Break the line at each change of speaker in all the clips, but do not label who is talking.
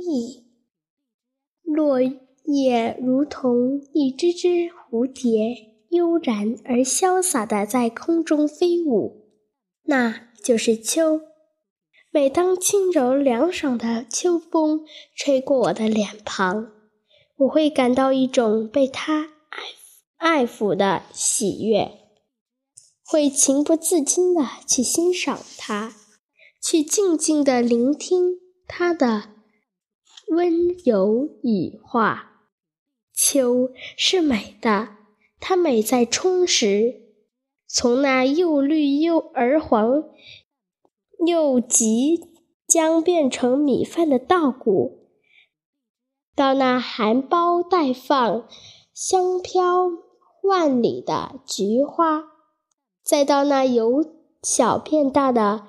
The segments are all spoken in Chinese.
意。落叶如同一只只蝴蝶，悠然而潇洒的在空中飞舞，那就是秋。每当轻柔凉爽的秋风吹过我的脸庞，我会感到一种被它爱爱抚的喜悦，会情不自禁的去欣赏它，去静静的聆听它的温柔以化。秋是美的，它美在充实，从那又绿又而黄。又即将变成米饭的稻谷，到那含苞待放、香飘万里的菊花，再到那由小变大的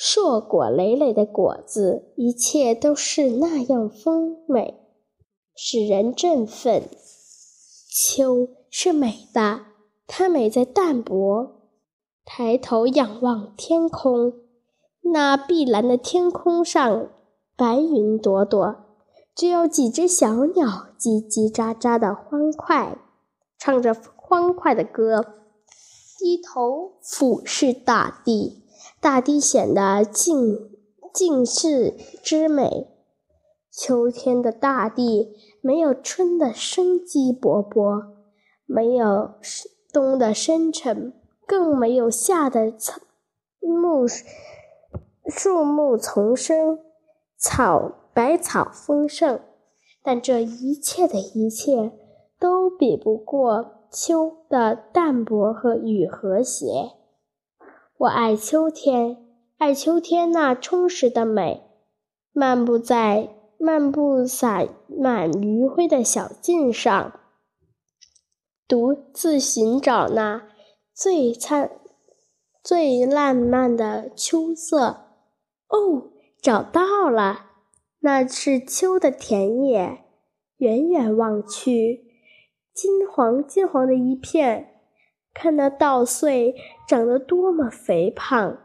硕果累累的果子，一切都是那样丰美，使人振奋。秋是美的，它美在淡泊。抬头仰望天空。那碧蓝的天空上，白云朵朵，只有几只小鸟叽叽喳喳的欢快，唱着欢快的歌，低头俯视大地，大地显得尽尽是之美。秋天的大地没有春的生机勃勃，没有冬的深沉，更没有夏的草木。树木丛生，草百草丰盛，但这一切的一切都比不过秋的淡泊和与和谐。我爱秋天，爱秋天那充实的美。漫步在漫步洒满余晖的小径上，独自寻找那最灿、最烂漫的秋色。哦，找到了，那是秋的田野。远远望去，金黄金黄的一片，看那稻穗长得多么肥胖，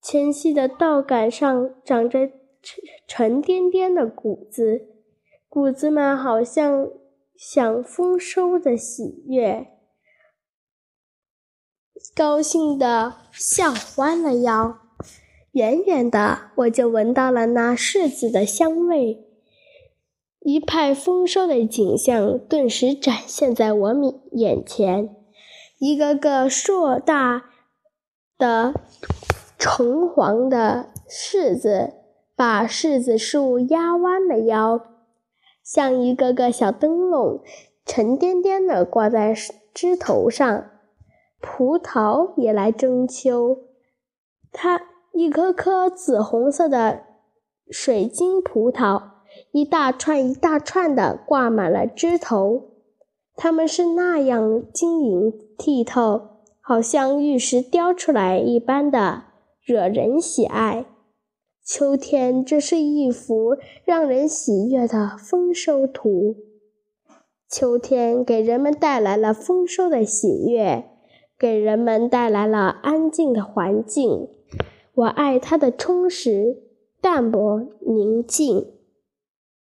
纤细的稻杆上长着沉沉甸甸的谷子，谷子们好像享丰收的喜悦，高兴的笑弯了腰。远远的，我就闻到了那柿子的香味，一派丰收的景象顿时展现在我眼眼前。一个个硕大的橙黄的柿子，把柿子树压弯了腰，像一个个小灯笼，沉甸甸的挂在枝头上。葡萄也来争秋，它。一颗颗紫红色的水晶葡萄，一大串一大串的挂满了枝头，它们是那样晶莹剔透，好像玉石雕出来一般的，惹人喜爱。秋天，这是一幅让人喜悦的丰收图。秋天给人们带来了丰收的喜悦，给人们带来了安静的环境。我爱它的充实、淡泊、宁静。